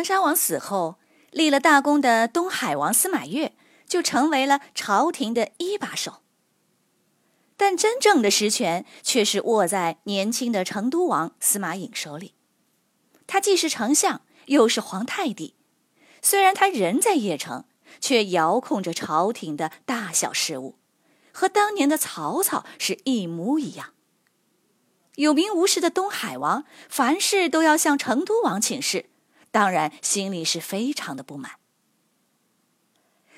长沙王死后，立了大功的东海王司马越就成为了朝廷的一把手。但真正的实权却是握在年轻的成都王司马颖手里。他既是丞相，又是皇太帝。虽然他人在邺城，却遥控着朝廷的大小事务，和当年的曹操是一模一样。有名无实的东海王，凡事都要向成都王请示。当然，心里是非常的不满。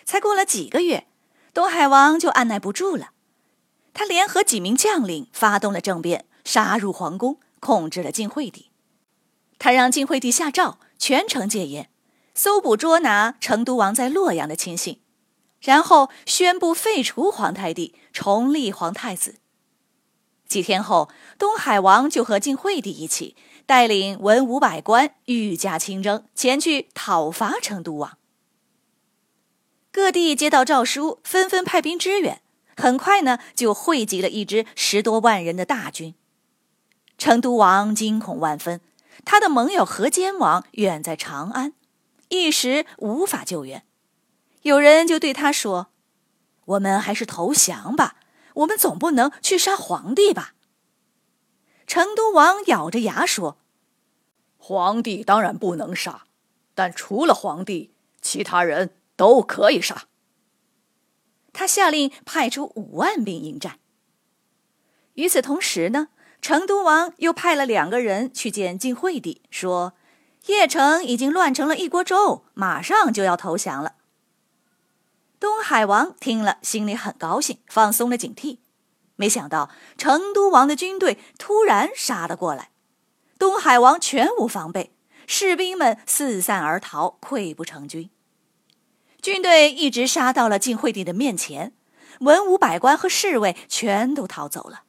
才过了几个月，东海王就按耐不住了，他联合几名将领发动了政变，杀入皇宫，控制了晋惠帝。他让晋惠帝下诏，全城戒严，搜捕捉拿成都王在洛阳的亲信，然后宣布废除皇太帝，重立皇太子。几天后，东海王就和晋惠帝一起。带领文武百官御驾亲征，前去讨伐成都王。各地接到诏书，纷纷派兵支援。很快呢，就汇集了一支十多万人的大军。成都王惊恐万分，他的盟友河间王远在长安，一时无法救援。有人就对他说：“我们还是投降吧，我们总不能去杀皇帝吧。”成都王咬着牙说：“皇帝当然不能杀，但除了皇帝，其他人都可以杀。”他下令派出五万兵迎战。与此同时呢，成都王又派了两个人去见晋惠帝，说：“邺城已经乱成了一锅粥，马上就要投降了。”东海王听了，心里很高兴，放松了警惕。没想到成都王的军队突然杀了过来，东海王全无防备，士兵们四散而逃，溃不成军。军队一直杀到了晋惠帝的面前，文武百官和侍卫全都逃走了，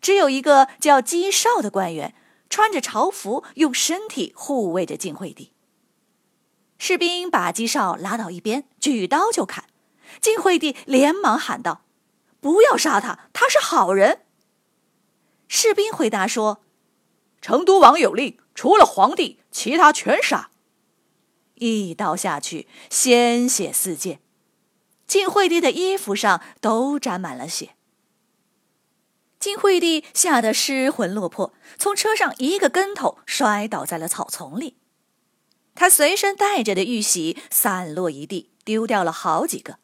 只有一个叫姬绍的官员穿着朝服，用身体护卫着晋惠帝。士兵把姬绍拉到一边，举刀就砍，晋惠帝连忙喊道。不要杀他，他是好人。士兵回答说：“成都王有令，除了皇帝，其他全杀。”一刀下去，鲜血四溅，晋惠帝的衣服上都沾满了血。晋惠帝吓得失魂落魄，从车上一个跟头摔倒在了草丛里。他随身带着的玉玺散落一地，丢掉了好几个。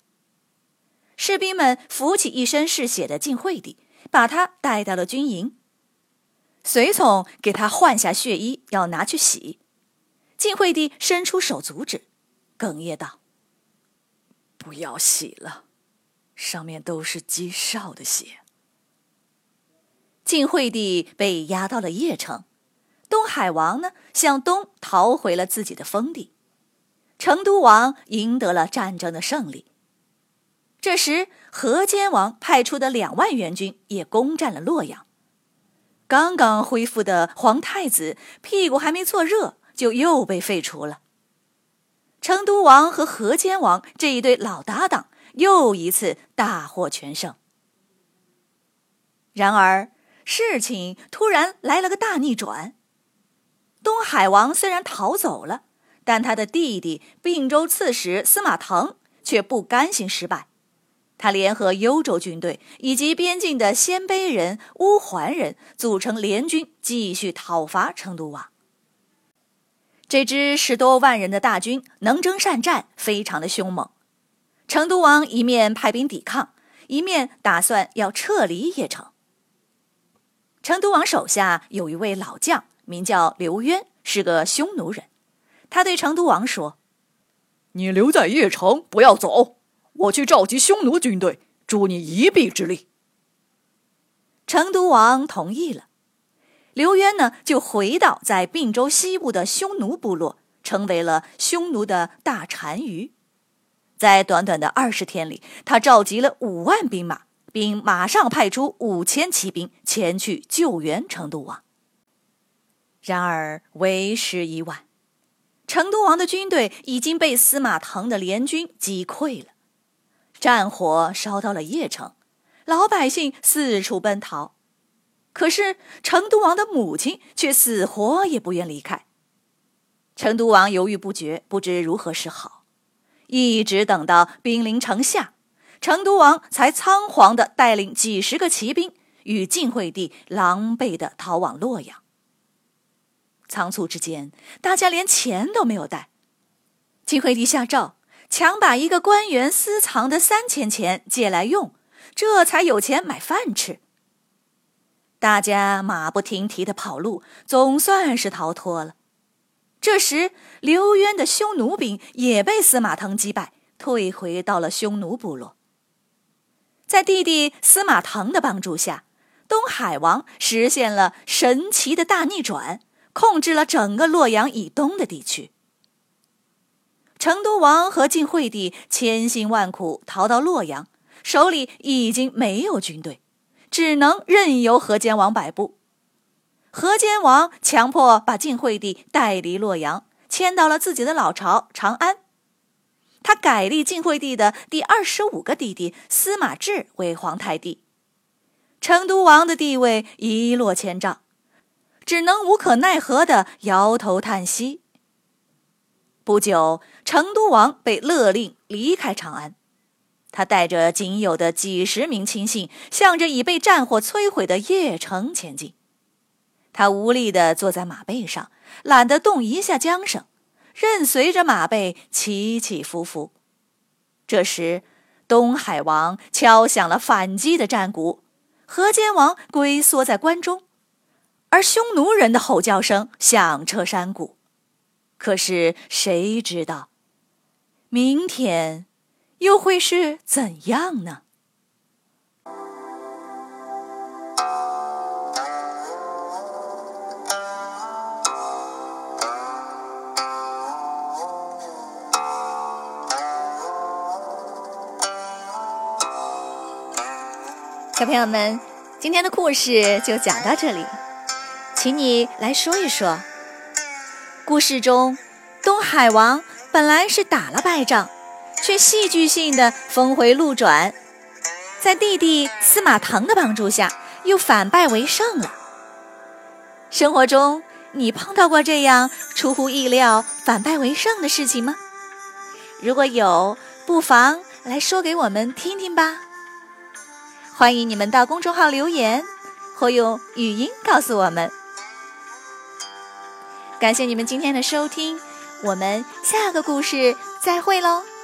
士兵们扶起一身是血的晋惠帝，把他带到了军营。随从给他换下血衣，要拿去洗。晋惠帝伸出手阻止，哽咽道：“不要洗了，上面都是姬少的血。”晋惠帝被押到了邺城，东海王呢向东逃回了自己的封地，成都王赢得了战争的胜利。这时，河间王派出的两万援军也攻占了洛阳。刚刚恢复的皇太子屁股还没坐热，就又被废除了。成都王和河间王这一对老搭档又一次大获全胜。然而，事情突然来了个大逆转。东海王虽然逃走了，但他的弟弟并州刺史司马腾却不甘心失败。他联合幽州军队以及边境的鲜卑人、乌桓人，组成联军，继续讨伐成都王。这支十多万人的大军能征善战，非常的凶猛。成都王一面派兵抵抗，一面打算要撤离邺城。成都王手下有一位老将，名叫刘渊，是个匈奴人。他对成都王说：“你留在邺城，不要走。”我去召集匈奴军队，助你一臂之力。成都王同意了。刘渊呢，就回到在并州西部的匈奴部落，成为了匈奴的大单于。在短短的二十天里，他召集了五万兵马，并马上派出五千骑兵前去救援成都王。然而为时已晚，成都王的军队已经被司马腾的联军击溃了，战火烧到了邺城，老百姓四处奔逃。可是成都王的母亲却死活也不愿离开。成都王犹豫不决，不知如何是好，一直等到兵临城下，成都王才仓皇的带领几十个骑兵与晋惠帝狼狈的逃往洛阳。仓促之间，大家连钱都没有带。晋惠帝下诏，强把一个官员私藏的三千钱借来用，这才有钱买饭吃。大家马不停蹄的跑路，总算是逃脱了。这时，刘渊的匈奴兵也被司马腾击败，退回到了匈奴部落。在弟弟司马腾的帮助下，东海王实现了神奇的大逆转，控制了整个洛阳以东的地区。成都王和晋惠帝千辛万苦逃到洛阳，手里已经没有军队。只能任由河间王摆布。河间王强迫把晋惠帝带离洛阳，迁到了自己的老巢长安。他改立晋惠帝的第二十五个弟弟司马志为皇太帝。成都王的地位一落千丈，只能无可奈何的摇头叹息。不久，成都王被勒令离开长安。他带着仅有的几十名亲信，向着已被战火摧毁的邺城前进。他无力地坐在马背上，懒得动一下缰绳，任随着马背起起伏伏。这时，东海王敲响了反击的战鼓，河间王龟缩在关中，而匈奴人的吼叫声响彻山谷。可是谁知道，明天？又会是怎样呢？小朋友们，今天的故事就讲到这里，请你来说一说。故事中，东海王本来是打了败仗。却戏剧性的峰回路转，在弟弟司马腾的帮助下，又反败为胜了。生活中，你碰到过这样出乎意料反败为胜的事情吗？如果有，不妨来说给我们听听吧。欢迎你们到公众号留言，或用语音告诉我们。感谢你们今天的收听，我们下个故事再会喽。